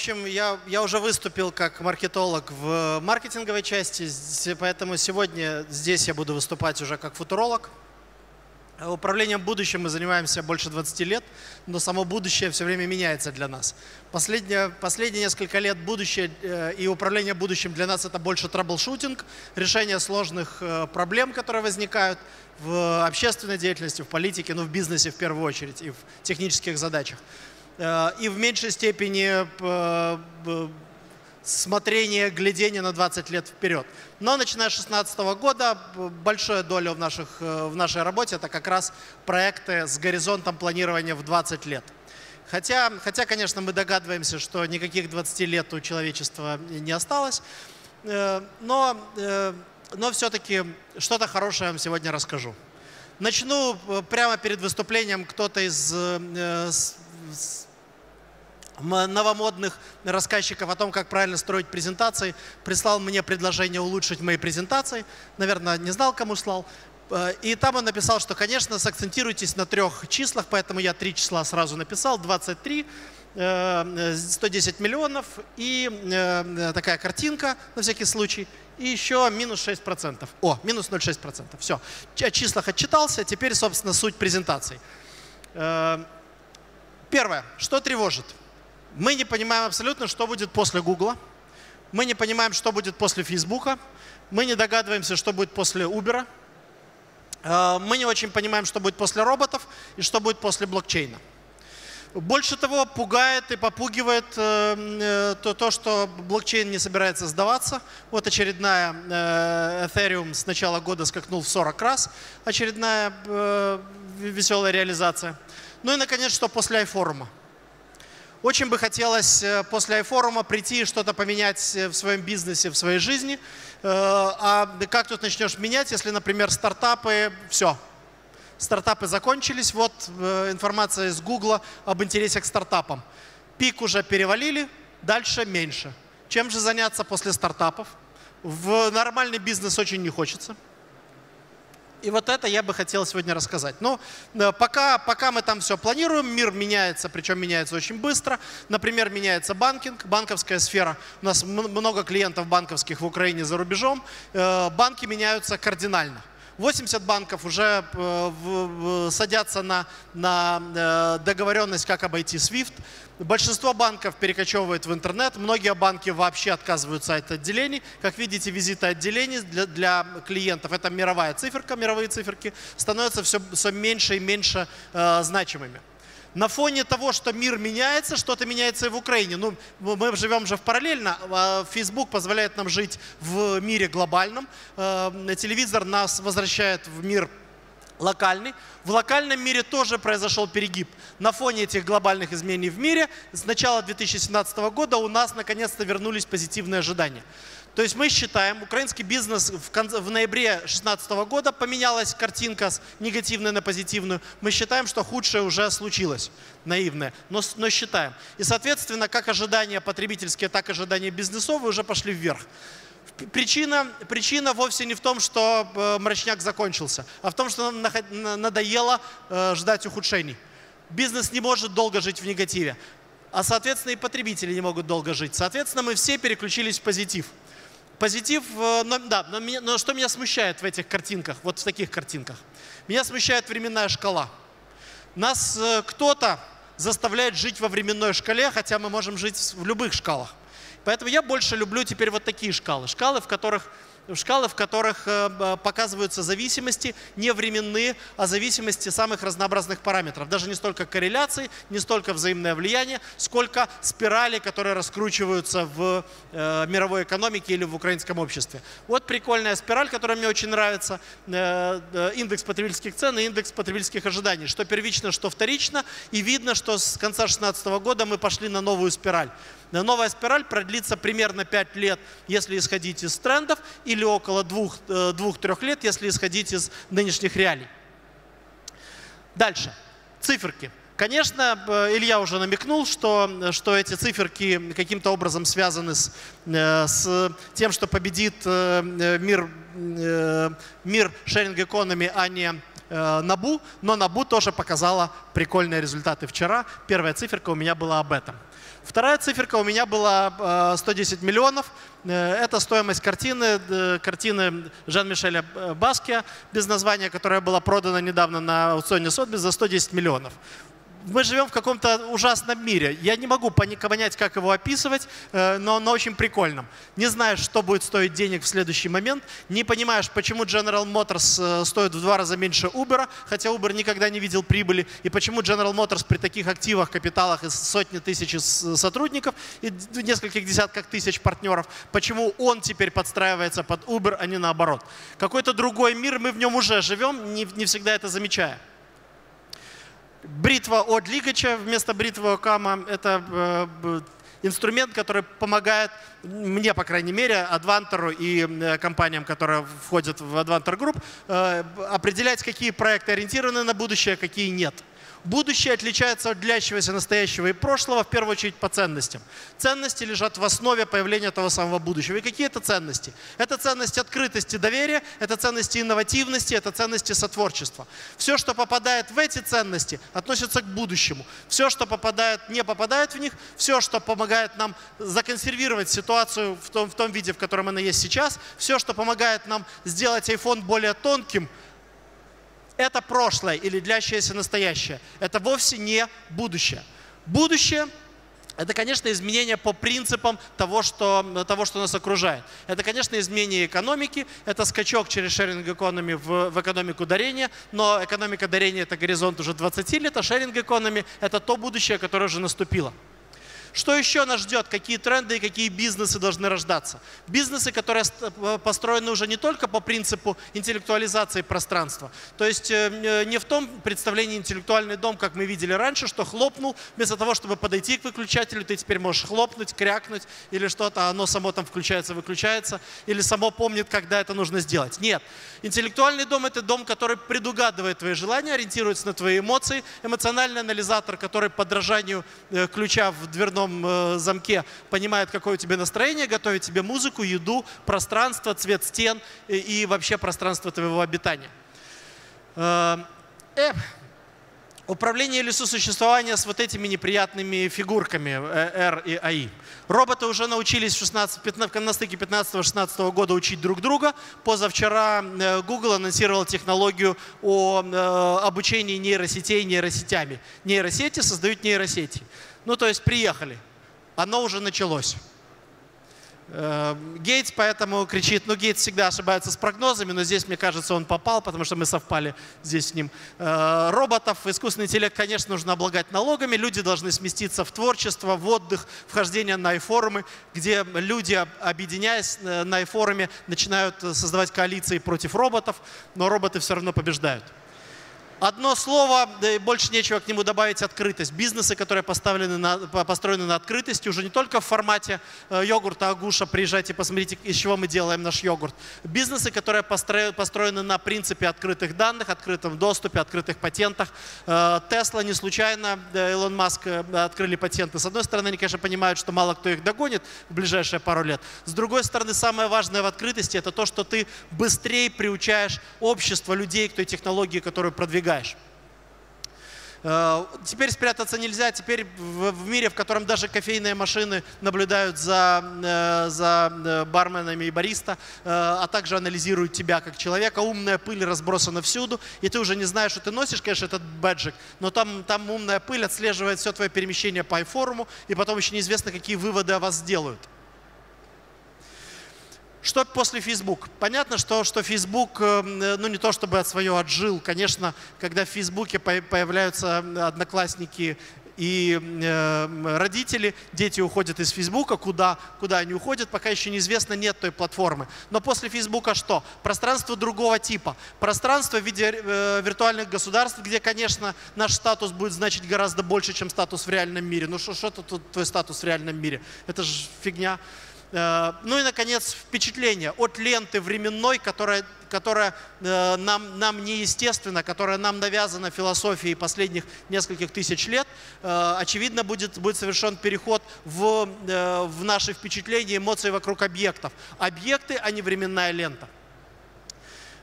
Общем, я, я уже выступил как маркетолог в маркетинговой части, поэтому сегодня здесь я буду выступать уже как футуролог. Управлением будущим мы занимаемся больше 20 лет, но само будущее все время меняется для нас. Последние, последние несколько лет будущее э, и управление будущим для нас это больше траблшутинг, решение сложных э, проблем, которые возникают в общественной деятельности, в политике, ну в бизнесе в первую очередь и в технических задачах. Э, и в меньшей степени э, смотрение, глядение на 20 лет вперед. Но начиная с 2016 года большая доля в, наших, э, в нашей работе это как раз проекты с горизонтом планирования в 20 лет. Хотя, хотя, конечно, мы догадываемся, что никаких 20 лет у человечества не осталось, но, но все-таки что-то хорошее я вам сегодня расскажу. Начну прямо перед выступлением кто-то из новомодных рассказчиков о том, как правильно строить презентации, прислал мне предложение улучшить мои презентации. Наверное, не знал, кому слал. Э, и там он написал, что, конечно, сакцентируйтесь на трех числах, поэтому я три числа сразу написал. 23, 110 э, миллионов и э, такая картинка на всякий случай. И еще минус 6%. О, минус 0,6%. Все. О числах отчитался. Теперь, собственно, суть презентации. Первое. Что тревожит? Мы не понимаем абсолютно, что будет после Гугла. Мы не понимаем, что будет после Фейсбука. Мы не догадываемся, что будет после Uber. Э, мы не очень понимаем, что будет после роботов и что будет после блокчейна. Больше того, пугает и попугивает э, э, то, то, что блокчейн не собирается сдаваться. Вот очередная Ethereum с начала года скакнул в 40 раз. Очередная веселая реализация. Ну и, наконец, что после iForum. Очень бы хотелось э, после iForum прийти и что-то поменять э, в своем бизнесе, в своей жизни. Э, а как тут начнешь менять, если, например, стартапы, все, стартапы закончились, вот информация из Гугла об интересе к стартапам. Пик уже перевалили, дальше меньше. Чем же заняться после стартапов? В нормальный бизнес очень не хочется. И вот это я бы хотел сегодня рассказать. Но э, пока, пока мы там все планируем, мир меняется, причем меняется очень быстро. Например, меняется банкинг, банковская сфера. У нас много клиентов банковских в Украине за рубежом. Э, банки меняются кардинально. 80 банков уже э, садятся на, на договоренность, как обойти SWIFT. Большинство банков перекочевывает в интернет, многие банки вообще отказываются от отделений. Как видите, визиты отделений для, для клиентов, это мировая циферка, мировые циферки, становятся все, все меньше и меньше э, значимыми. На фоне того, что мир меняется, что-то меняется и в Украине. Ну, мы живем же в параллельно. А Facebook позволяет нам жить в мире глобальном. Э, телевизор нас возвращает в мир локальный. В локальном мире тоже произошел перегиб. На фоне этих глобальных изменений в мире с начала 2017 года у нас наконец-то вернулись позитивные ожидания. То есть мы считаем, украинский бизнес в, конце, в ноябре 2016 года поменялась картинка с негативной на позитивную. Мы считаем, что худшее уже случилось, наивное, но, но считаем. И, соответственно, как ожидания потребительские, так и ожидания бизнесовые уже пошли вверх. Причина, причина вовсе не в том, что э, мрачняк закончился, а в том, что нам надоело э, ждать ухудшений. Бизнес не может долго жить в негативе, а, соответственно, и потребители не могут долго жить. Соответственно, мы все переключились в позитив. Позитив, э, но, да, но, но что меня смущает в этих картинках, вот в таких картинках? Меня смущает временная шкала. Нас кто-то заставляет жить во временной шкале, хотя мы можем жить в любых шкалах. Поэтому я больше люблю теперь вот такие шкалы. Шкалы, в которых шкалы, в которых э, показываются зависимости не временные, а зависимости самых разнообразных параметров. Даже не столько корреляции, не столько взаимное влияние, сколько спирали, которые раскручиваются в э, мировой экономике или в украинском обществе. Вот прикольная спираль, которая мне очень нравится. Э, индекс потребительских цен и индекс потребительских ожиданий. Что первично, что вторично. И видно, что с конца 2016 года мы пошли на новую спираль. Новая спираль продлится примерно 5 лет, если исходить из трендов, или около 2-3 э, лет, если исходить из нынешних реалий. Дальше. Циферки. Конечно, э, Илья уже намекнул, что, что эти циферки каким-то образом связаны с, э, с тем, что победит мир, мир sharing economy, а не Набу, но Набу тоже показала прикольные результаты вчера. Первая циферка у меня была об этом. Вторая циферка у меня была 110 миллионов. Это стоимость картины, картины Жан-Мишеля Баския без названия, которая была продана недавно на аукционе Сотбис за 110 миллионов мы живем в каком-то ужасном мире. Я не могу понять, как его описывать, э, но он очень прикольном. Не знаешь, что будет стоить денег в следующий момент, не понимаешь, почему General Motors э, стоит в два раза меньше Uber, хотя Uber никогда не видел прибыли, и почему General Motors при таких активах, капиталах из сотни тысяч сотрудников и нескольких десятках тысяч партнеров, почему он теперь подстраивается под Uber, а не наоборот. Какой-то другой мир, мы в нем уже живем, не всегда это замечая. Бритва от Лигача вместо бритвы Окама – это э, инструмент, который помогает мне, по крайней мере, Адвантеру и э, компаниям, которые входят в Advanter Group, э, определять, какие проекты ориентированы на будущее, а какие нет – Будущее отличается от длящегося настоящего и прошлого в первую очередь по ценностям. Ценности лежат в основе появления того самого будущего. И какие это ценности? Это ценности открытости, доверия, это ценности инновативности, это ценности сотворчества. Все, что попадает в эти ценности, относится к будущему. Все, что попадает, не попадает в них, все, что помогает нам законсервировать ситуацию в том, в том виде, в котором она есть сейчас, все, что помогает нам сделать iPhone более тонким – это прошлое или длящееся настоящее. Это вовсе не будущее. Будущее это, конечно, изменение по принципам того что, того, что нас окружает. Это, конечно, изменение экономики, это скачок через шеринг экономи в, в экономику дарения, но экономика дарения – это горизонт уже 20 лет, а шеринг экономи – это то будущее, которое уже наступило. Что еще нас ждет? Какие тренды и какие бизнесы должны рождаться? Бизнесы, которые э, построены уже не только по принципу интеллектуализации пространства. То есть э, э, не в том представлении интеллектуальный дом, как мы видели раньше, что хлопнул, вместо того, чтобы подойти к выключателю, ты теперь можешь хлопнуть, крякнуть или что-то, а оно само там включается, выключается, или само помнит, когда это нужно сделать. Нет. Интеллектуальный дом – это дом, который предугадывает твои желания, ориентируется на твои эмоции. Эмоциональный анализатор, который подражанию ключа в дверном одном э, замке понимает, какое у тебя настроение, готовит тебе музыку, еду, пространство, цвет стен и, вообще пространство твоего обитания. Э, э, управление или сосуществование с вот этими неприятными фигурками э, R и AI. Роботы уже научились в 16, 15, на стыке 15-16 года учить друг друга. Позавчера э, Google анонсировал технологию о обучении нейросетей нейросетями. Нейросети создают нейросети. Ну, то есть приехали. Оно уже началось. Э, Гейтс поэтому кричит, ну Гейтс всегда ошибается с прогнозами, но здесь, мне кажется, он попал, потому что мы совпали здесь с ним. Э, роботов, искусственный интеллект, конечно, нужно облагать налогами, люди должны сместиться в творчество, в отдых, вхождение на iForумы, где люди, объединяясь э, на iForuме, начинают создавать коалиции против роботов, но роботы все равно побеждают. Одно слово, больше нечего к нему добавить, открытость. Бизнесы, которые поставлены на, построены на открытости, уже не только в формате э, йогурта Агуша, приезжайте, посмотрите, из чего мы делаем наш йогурт. Бизнесы, которые построены на принципе открытых данных, открытом доступе, открытых патентах. Тесла не случайно, Илон Маск э, открыли патенты. С одной стороны, они, конечно, понимают, что мало кто их догонит в ближайшие пару лет. С другой стороны, самое важное в открытости – это то, что ты быстрее приучаешь общество людей к той технологии, которую продвигаешь достигаешь. Э, теперь спрятаться нельзя. Теперь в мире, в котором даже кофейные машины наблюдают за, э, за э, барменами и бариста, а также анализируют тебя как человека, умная пыль разбросана всюду, и ты уже не знаешь, что ты носишь, конечно, этот бэджик, но там, там умная пыль отслеживает все твое перемещение по iForum, и потом еще неизвестно, какие выводы о вас сделают. Что после Facebook? Понятно, что, что Facebook, э, ну не то чтобы свое отжил. Конечно, когда в Фейсбуке появляются одноклассники и э, родители, дети уходят из Фейсбука, куда, куда они уходят, пока еще неизвестно, нет той платформы. Но после Фейсбука что? Пространство другого типа. Пространство в виде э, виртуальных государств, где, конечно, наш статус будет значить гораздо больше, чем статус в реальном мире. Ну что тут твой статус в реальном мире? Это же фигня. Э, ну и, наконец, впечатление от ленты временной, которая, которая э, нам, нам неестественна, которая нам навязана философией последних нескольких тысяч лет. Э, очевидно, будет, будет совершен переход в, в наши впечатления, эмоции вокруг объектов. Объекты, а не временная лента.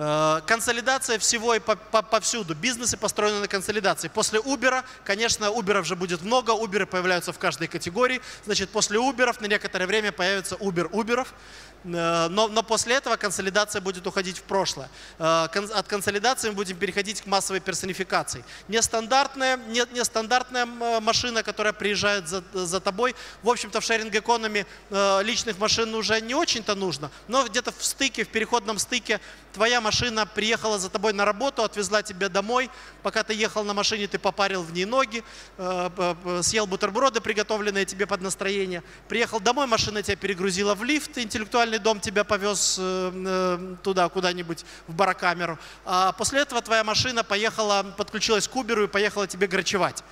Э, консолидация всего и повсюду. Бизнесы построены на консолидации. После Uber, конечно, Uber же будет много, Uber появляются в каждой категории. Значит, после Uber на некоторое время появится Uber Uber. Э, но, но после этого консолидация будет уходить в прошлое. Э, от консолидации мы будем переходить к массовой персонификации. Нестандартная, не, нестандартная машина, которая приезжает за, за тобой. В общем-то, в шеринг-экономе э, личных машин уже не очень-то нужно, но где-то в стыке, в переходном стыке твоя машина приехала за тобой на работу, отвезла тебя домой. Пока ты ехал на машине, ты попарил в ней ноги, съел бутерброды, приготовленные тебе под настроение. Приехал домой, машина тебя перегрузила в лифт интеллектуально социальный дом тебя повез э, э, туда, куда-нибудь, в барокамеру. А после этого твоя машина поехала, подключилась к Uber и поехала тебе грачевать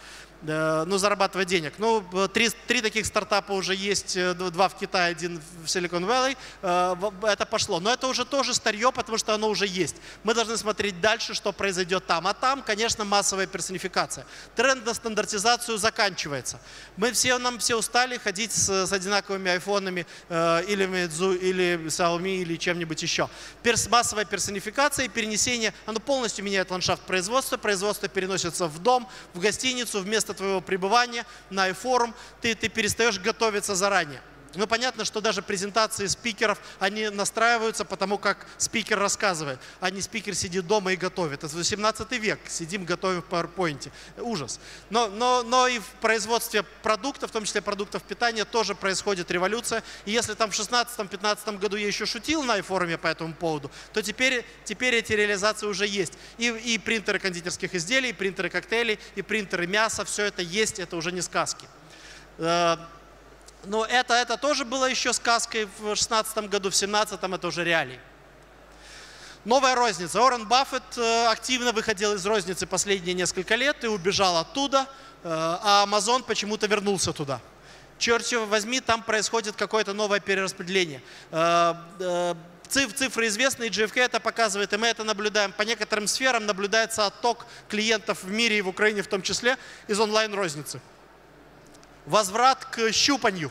ну, зарабатывать денег. Ну, три, три таких стартапа уже есть, э, два в Китае, один в Silicon Valley. Э, это пошло. Но это уже тоже старье, потому что оно уже есть. Мы должны смотреть дальше, что произойдет там. А там, конечно, массовая персонификация. Тренд на стандартизацию заканчивается. Мы все, нам все устали ходить с, с одинаковыми айфонами э, или Meizu, или Xiaomi, или чем-нибудь еще. Перс, массовая персонификация и перенесение, оно полностью меняет ландшафт производства. Производство переносится в дом, в гостиницу, вместо место твоего пребывания, на iForum, ты, ты перестаешь готовиться заранее. Ну, понятно, что даже презентации спикеров, они настраиваются потому, как спикер рассказывает, а не спикер сидит дома и готовит. Это 18 век, сидим, готовим в PowerPoint. Ужас. Но, но, но и в производстве продуктов, в том числе продуктов питания, тоже происходит революция. И если там в 16-15 году я еще шутил на форуме по этому поводу, то теперь, теперь эти реализации уже есть. И, и принтеры кондитерских изделий, и принтеры коктейлей, и принтеры мяса, все это есть, это уже не сказки. Но это, это тоже было еще сказкой в 2016 году, в 2017 это уже реалии. Новая розница. Уоррен Баффет э, активно выходил из розницы последние несколько лет и убежал оттуда, э, а Amazon почему-то вернулся туда. Черт его возьми, там происходит какое-то новое перераспределение. Э, цифры известные, GFK это показывает, и мы это наблюдаем. По некоторым сферам наблюдается отток клиентов в мире и в Украине в том числе из онлайн-розницы возврат к щупанью.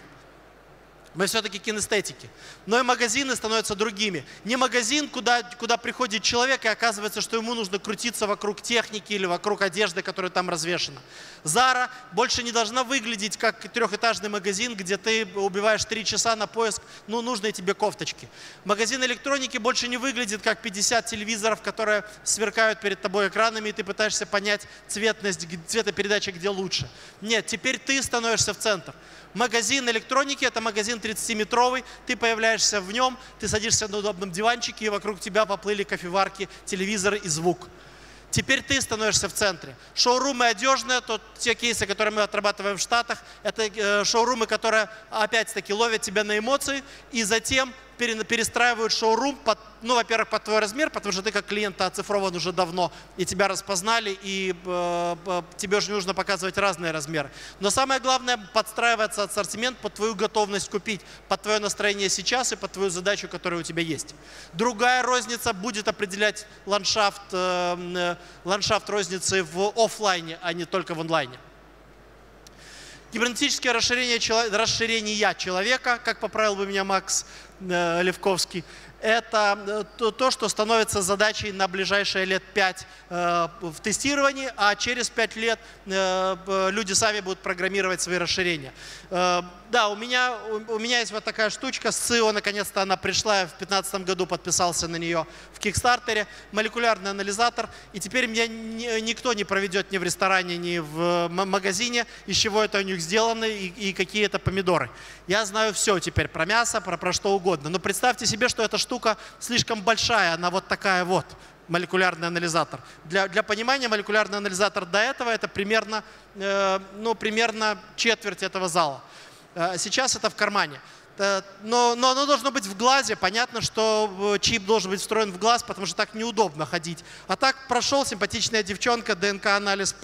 Мы все-таки кинестетики. Но и магазины становятся другими. Не магазин, куда, куда приходит человек, и оказывается, что ему нужно крутиться вокруг техники или вокруг одежды, которая там развешена. Зара больше не должна выглядеть как трехэтажный магазин, где ты убиваешь три часа на поиск ну, нужной тебе кофточки. Магазин электроники больше не выглядит как 50 телевизоров, которые сверкают перед тобой экранами, и ты пытаешься понять цветность, цветопередачи, где лучше. Нет, теперь ты становишься в центр. Магазин электроники – это магазин 30-метровый, ты появляешься в нем, ты садишься на удобном диванчике, и вокруг тебя поплыли кофеварки, телевизор и звук. Теперь ты становишься в центре. Шоурумы одежные, то те кейсы, которые мы отрабатываем в Штатах, это э, шоурумы, которые опять-таки ловят тебя на эмоции и затем перестраивают шоурум, под, ну, во-первых, под твой размер, потому что ты как клиент оцифрован уже давно, и тебя распознали, и э, э, тебе уже нужно показывать разные размеры. Но самое главное, подстраиваться ассортимент под твою готовность купить, под твое настроение сейчас и под твою задачу, которая у тебя есть. Другая розница будет определять ландшафт, э, э ландшафт розницы в офлайне, а не только в онлайне. Кибернетическое расширение, расширение человека, как поправил бы меня Макс э, Левковский, это э, то, что становится задачей на ближайшие лет 5 э, в тестировании, а через 5 лет люди сами будут программировать свои расширения. Да, у меня, у меня есть вот такая штучка с СИО, наконец-то она пришла, я в 2015 году подписался на нее в Кикстартере, молекулярный анализатор, и теперь меня никто не проведет ни в ресторане, ни в магазине, из чего это у них сделано и, и какие это помидоры. Я знаю все теперь про мясо, про, про что угодно, но представьте себе, что эта штука слишком большая, она вот такая вот, молекулярный анализатор. Для, для понимания, молекулярный анализатор до этого это примерно, э, ну, примерно четверть этого зала. Э, сейчас это в кармане. Э, но, но оно должно быть в глазе. Понятно, что э, чип должен быть встроен в глаз, потому что так неудобно ходить. А так прошел симпатичная девчонка, ДНК-анализ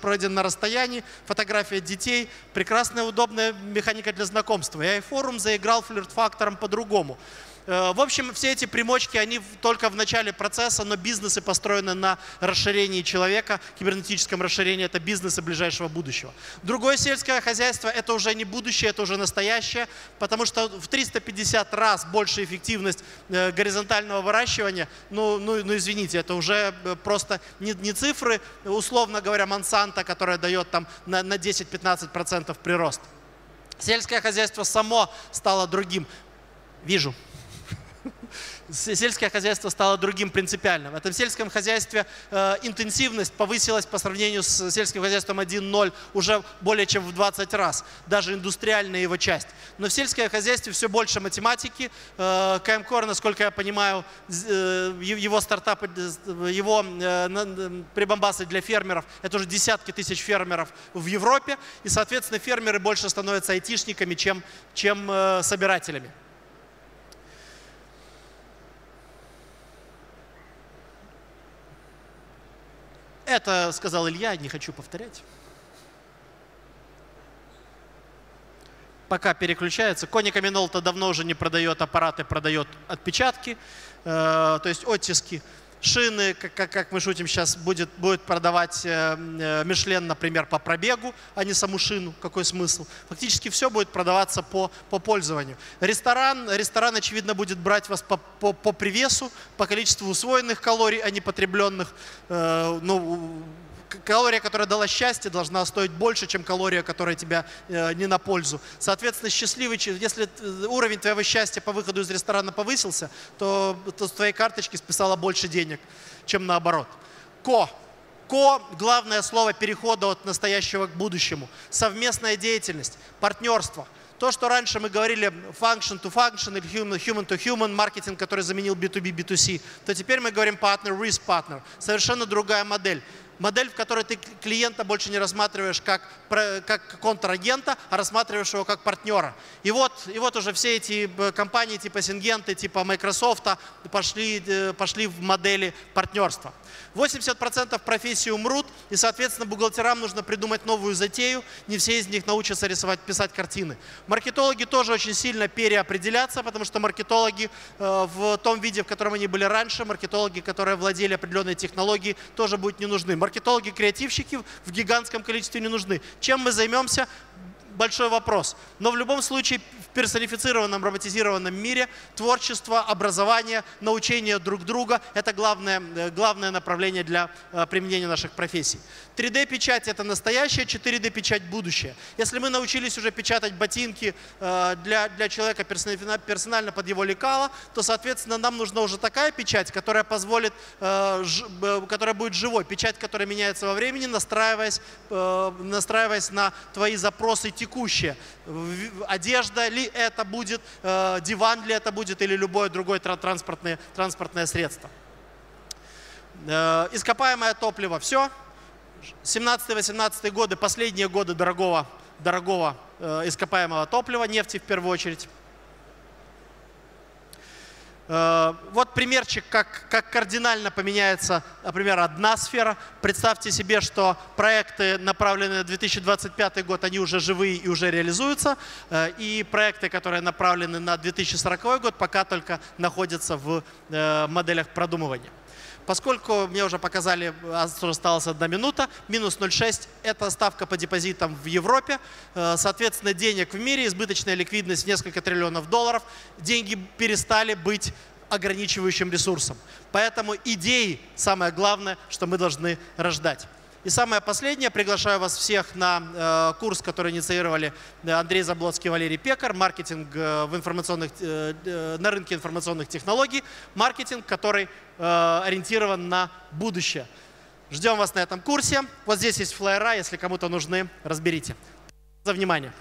пройден на расстоянии, фотография детей, прекрасная, удобная механика для знакомства. И iForum заиграл флирт-фактором по-другому. Э, в общем, все эти примочки, они только в начале процесса, но бизнесы построены на расширении человека, кибернетическом расширении. Это бизнесы ближайшего будущего. Другое сельское хозяйство – это уже не будущее, это уже настоящее, потому что в 350 раз больше эффективность э, горизонтального выращивания. Ну, ну, ну извините, это уже э, просто не, не цифры, условно говоря, Монсанто, которая дает там на, на 10-15% прирост. Сельское хозяйство само стало другим. Вижу сельское хозяйство стало другим принципиально. В этом сельском хозяйстве э, интенсивность повысилась по сравнению с сельским хозяйством 1.0 уже более чем в 20 раз, даже индустриальная его часть. Но в сельском хозяйстве все больше математики. Э, КМКОР, насколько я понимаю, э, его стартап, его прибамбасы для фермеров, это уже десятки тысяч фермеров в Европе. И, соответственно, фермеры больше становятся айтишниками, чем, чем собирателями. Это сказал Илья, не хочу повторять. Пока переключается. Коника Минолта давно уже не продает аппараты, продает отпечатки, э, то есть оттиски шины, как, как, мы шутим сейчас, будет, будет продавать э, э, Мишлен, например, по пробегу, а не саму шину. Какой смысл? Фактически все будет продаваться по, по пользованию. Ресторан, ресторан, очевидно, будет брать вас по, по, по привесу, по количеству усвоенных калорий, а не потребленных. Э, ну, калория, которая дала счастье, должна стоить больше, чем калория, которая тебя э, не на пользу. Соответственно, счастливый, если уровень твоего счастья по выходу из ресторана повысился, то, то с твоей карточки списала больше денег, чем наоборот. Ко. Ко – главное слово перехода от настоящего к будущему. Совместная деятельность, партнерство. То, что раньше мы говорили function to function или human, human to human, маркетинг, который заменил B2B, B2C, то теперь мы говорим partner with partner. Совершенно другая модель модель, в которой ты клиента больше не рассматриваешь как, как контрагента, а рассматриваешь его как партнера. И вот, и вот уже все эти э, компании типа Сингенты, типа Microsoft пошли, э, пошли в модели партнерства. 80% профессий умрут, и, соответственно, бухгалтерам нужно придумать новую затею. Не все из них научатся рисовать, писать картины. Маркетологи тоже очень сильно переопределятся, потому что маркетологи э, в том виде, в котором они были раньше, маркетологи, которые владели определенной технологией, тоже будут не нужны. Маркетологи-креативщики в гигантском количестве не нужны. Чем мы займемся? Большой вопрос. Но в любом случае в персонифицированном, роботизированном мире творчество, образование, научение друг друга – это главное, э, главное направление для э, применения наших профессий. 3D-печать – это настоящее, 4D-печать – будущее. Если мы научились уже печатать ботинки э, для, для человека персонально под его лекало, то, соответственно, нам нужна уже такая печать, которая позволит, которая будет живой, печать, которая меняется во времени, настраиваясь, настраиваясь на твои запросы текущее. Одежда ли это будет, э, диван ли это будет или любое другое транспортное, транспортное средство. Э, ископаемое топливо – все. 17-18 годы, последние годы дорогого, дорогого э, ископаемого топлива, нефти в первую очередь. Э, вот примерчик, как, как кардинально поменяется, например, одна сфера. Представьте себе, что проекты, направленные на 2025 год, они уже живые и уже реализуются. Э, и проекты, которые направлены на 2040 год, пока только находятся в э, моделях продумывания. Поскольку мне уже показали, осталась одна минута, минус 0,6 – это ставка по депозитам в Европе. Соответственно, денег в мире, избыточная ликвидность несколько триллионов долларов. Деньги перестали быть ограничивающим ресурсом. Поэтому идеи – самое главное, что мы должны рождать. И самое последнее, приглашаю вас всех на э, курс, который инициировали э, Андрей Заблоцкий и Валерий Пекар, маркетинг э, в информационных, на рынке информационных технологий, маркетинг, который ориентирован на будущее. Ждем вас на этом курсе. Вот здесь есть флайера, если кому-то нужны, разберите. За внимание.